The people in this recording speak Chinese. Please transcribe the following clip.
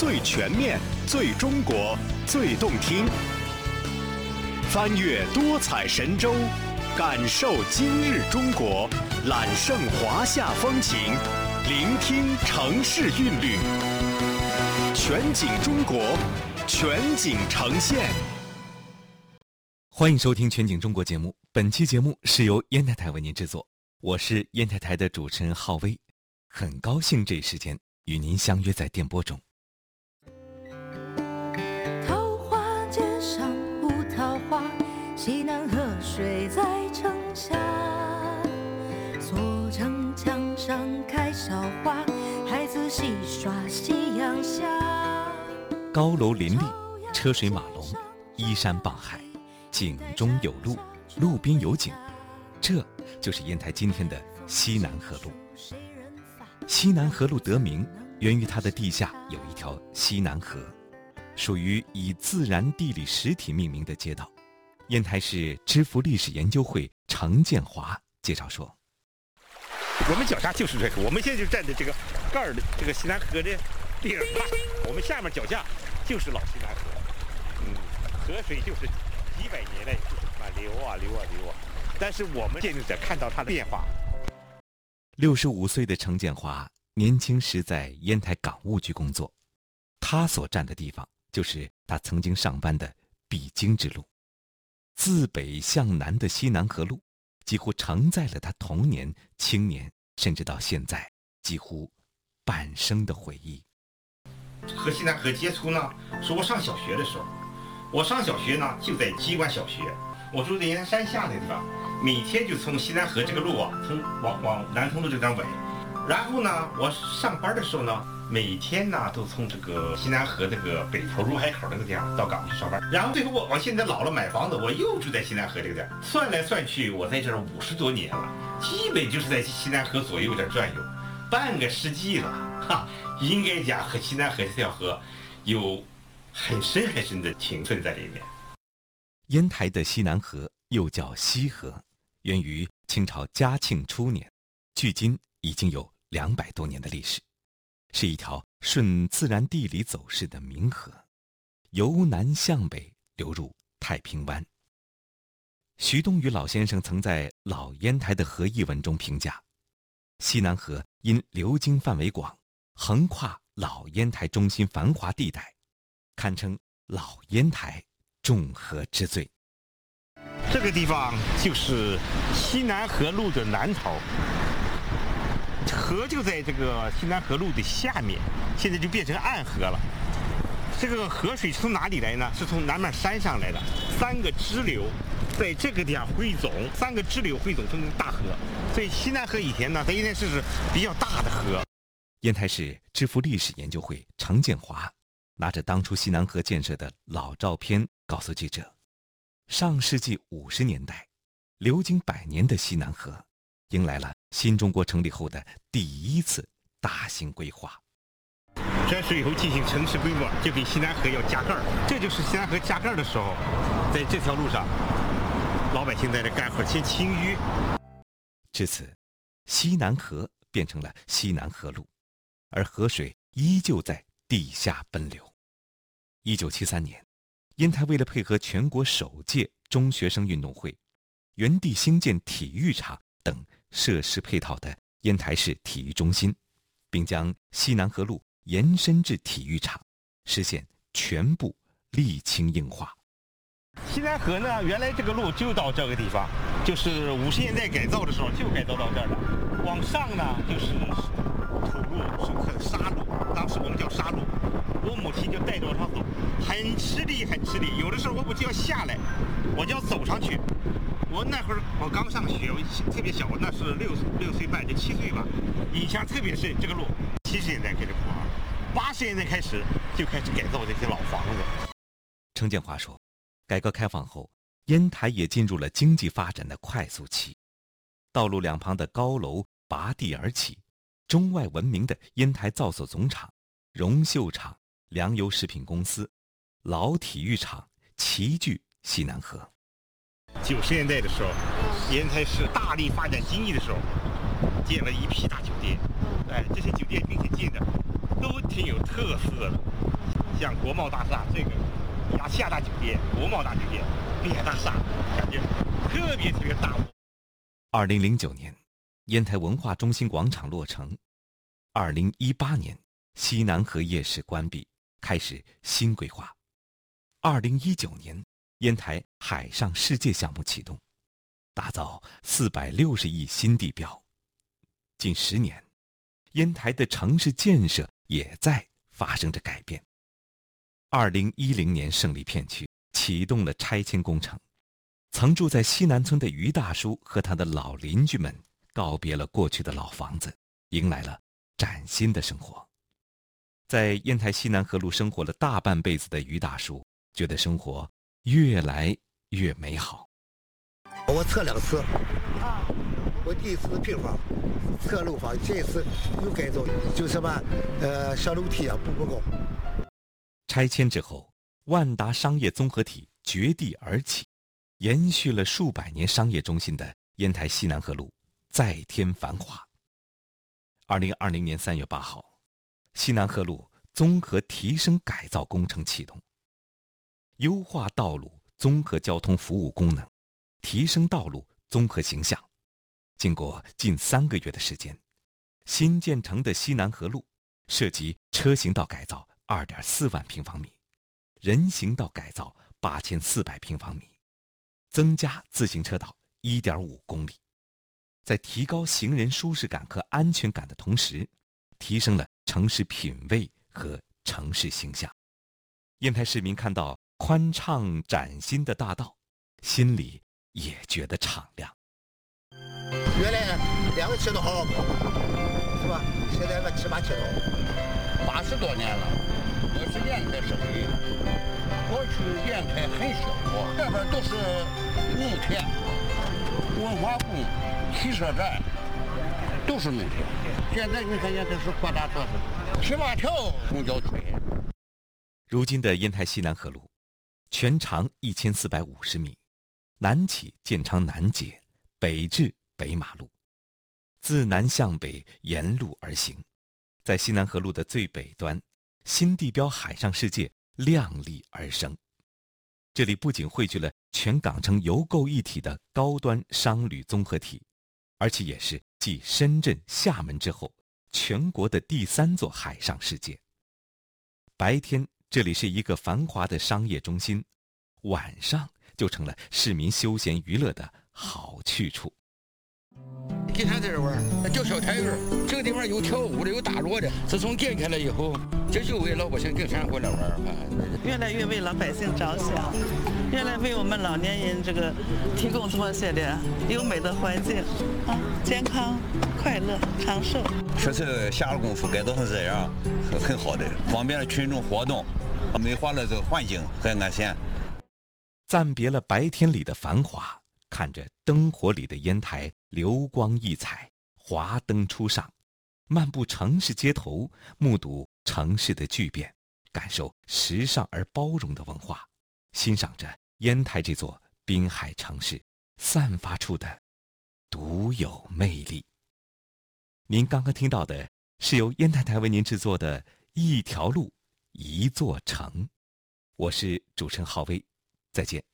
最全面、最中国、最动听。翻越多彩神州，感受今日中国，揽胜华夏风情，聆听城市韵律。全景中国，全景呈现。欢迎收听《全景中国》节目。本期节目是由烟台台为您制作，我是烟台台的主持人浩威，很高兴这一时间与您相约在电波中。西南河水在城下，城墙上开小花，孩子戏耍夕阳下。高楼林立，车水马龙，依山傍海，景中有路，路边有景，这就是烟台今天的西南河路。西南河路得名源于它的地下有一条西南河，属于以自然地理实体命名的街道。烟台市知府历史研究会程建华介绍说：“我们脚下就是这个，我们现在就站在这个盖儿的这个西南河的顶上，我们下面脚下就是老西南河，嗯，河水就是几百年来就是满流啊流啊流啊，但是我们见证者看到它的变化。”六十五岁的程建华年轻时在烟台港务局工作，他所站的地方就是他曾经上班的必经之路。自北向南的西南河路，几乎承载了他童年、青年，甚至到现在几乎半生的回忆。和西南河接触呢，是我上小学的时候。我上小学呢，就在机关小学，我住在燕山下那地方，每天就从西南河这个路啊，从往往南通路这边走。然后呢，我上班的时候呢，每天呢都从这个西南河这个北头入海口那个地方到港去上班。然后最后我我现在老了买房子，我又住在西南河这个地儿。算来算去，我在这儿五十多年了，基本就是在西南河左右这转悠，半个世纪了。哈，应该讲和西南河这条河有很深很深的情分在里面。烟台的西南河又叫西河，源于清朝嘉庆初年，距今已经有。两百多年的历史，是一条顺自然地理走势的明河，由南向北流入太平湾。徐东雨老先生曾在《老烟台的河》一文中评价：西南河因流经范围广，横跨老烟台中心繁华地带，堪称老烟台众河之最。这个地方就是西南河路的南头。河就在这个西南河路的下面，现在就变成暗河了。这个河水是从哪里来呢？是从南面山上来的，三个支流在这个地方汇总，三个支流汇总成大河。所以西南河以前呢，在烟台市是比较大的河。烟台市知府历史研究会程建华拿着当初西南河建设的老照片，告诉记者：上世纪五十年代，流经百年的西南河。迎来了新中国成立后的第一次大型规划。这是以后进行城市规划，就给西南河要加盖儿。这就是西南河加盖儿的时候，在这条路上，老百姓在这干活先清淤。至此，西南河变成了西南河路，而河水依旧在地下奔流。一九七三年，烟台为了配合全国首届中学生运动会，原地兴建体育场等。设施配套的烟台市体育中心，并将西南河路延伸至体育场，实现全部沥青硬化。西南河呢，原来这个路就到这个地方，就是五十年代改造的时候就改造到这儿了。往上呢就是土路，是沙路，当时我们叫沙路。我母亲就带着我上走，很吃力，很吃力。有的时候我母亲要下来，我就要走上去。我那会儿我刚上学，我特别小，我那是六六岁半，就七岁吧。印象特别深，这个路七十年代开始铺，八十年代开始就开始改造这些老房子。程建华说，改革开放后，烟台也进入了经济发展的快速期，道路两旁的高楼拔地而起，中外闻名的烟台造所总厂、荣秀厂、粮油食品公司、老体育场齐聚西南河。九十年代的时候，烟台市大力发展经济的时候，建了一批大酒店。哎，这些酒店并且建的都挺有特色的。像国贸大厦这个亚细亚大酒店、国贸大酒店滨海大厦，感觉特别特别大。二零零九年，烟台文化中心广场落成；二零一八年，西南河夜市关闭，开始新规划；二零一九年，烟台海上世界项目启动，打造四百六十亿新地标。近十年，烟台的城市建设也在发生着改变。二零一零年，胜利片区启动了拆迁工程，曾住在西南村的于大叔和他的老邻居们告别了过去的老房子，迎来了崭新的生活。在烟台西南河路生活了大半辈子的于大叔，觉得生活越来越美好。我测两次，啊我第一次平房。测楼房，这一次又改造，就什么，呃，小楼梯啊，步步高。拆迁之后，万达商业综合体绝地而起，延续了数百年商业中心的烟台西南河路再添繁华。二零二零年三月八号，西南河路综合提升改造工程启动，优化道路综合交通服务功能，提升道路综合形象。经过近三个月的时间，新建成的西南河路涉及车行道改造二点四万平方米，人行道改造八千四百平方米，增加自行车道一点五公里，在提高行人舒适感和安全感的同时，提升了城市品位和城市形象。烟台市民看到宽敞崭新的大道，心里也觉得敞亮。原来两个车都好好跑，是吧？现在个七八车道，八十多年了，我是烟台生意。过去烟台很小，这边都是农田、文化宫、汽车站，都是农田。现在你看烟台是扩大多少？七八条公交车。如今的烟台西南河路，全长一千四百五十米，南起建昌南街，北至。北马路，自南向北沿路而行，在西南河路的最北端，新地标海上世界亮丽而生。这里不仅汇聚了全港城邮购一体的高端商旅综合体，而且也是继深圳、厦门之后，全国的第三座海上世界。白天这里是一个繁华的商业中心，晚上就成了市民休闲娱乐的好去处。经常在这玩，叫小台儿。这个地方有跳舞的，有打锣的。自从建开了以后，这就为老百姓经常过来玩啊。越来越为老百姓着想，越来为我们老年人这个提供这些的优美的环境啊，健康、快乐、长寿。确实下了功夫，改造成这样，很好的，方便了群众活动，美化了这个环境，和安全。暂别了白天里的繁华。看着灯火里的烟台流光溢彩，华灯初上，漫步城市街头，目睹城市的巨变，感受时尚而包容的文化，欣赏着烟台这座滨海城市散发出的独有魅力。您刚刚听到的是由烟台台为您制作的一条路，一座城，我是主持人浩威，再见。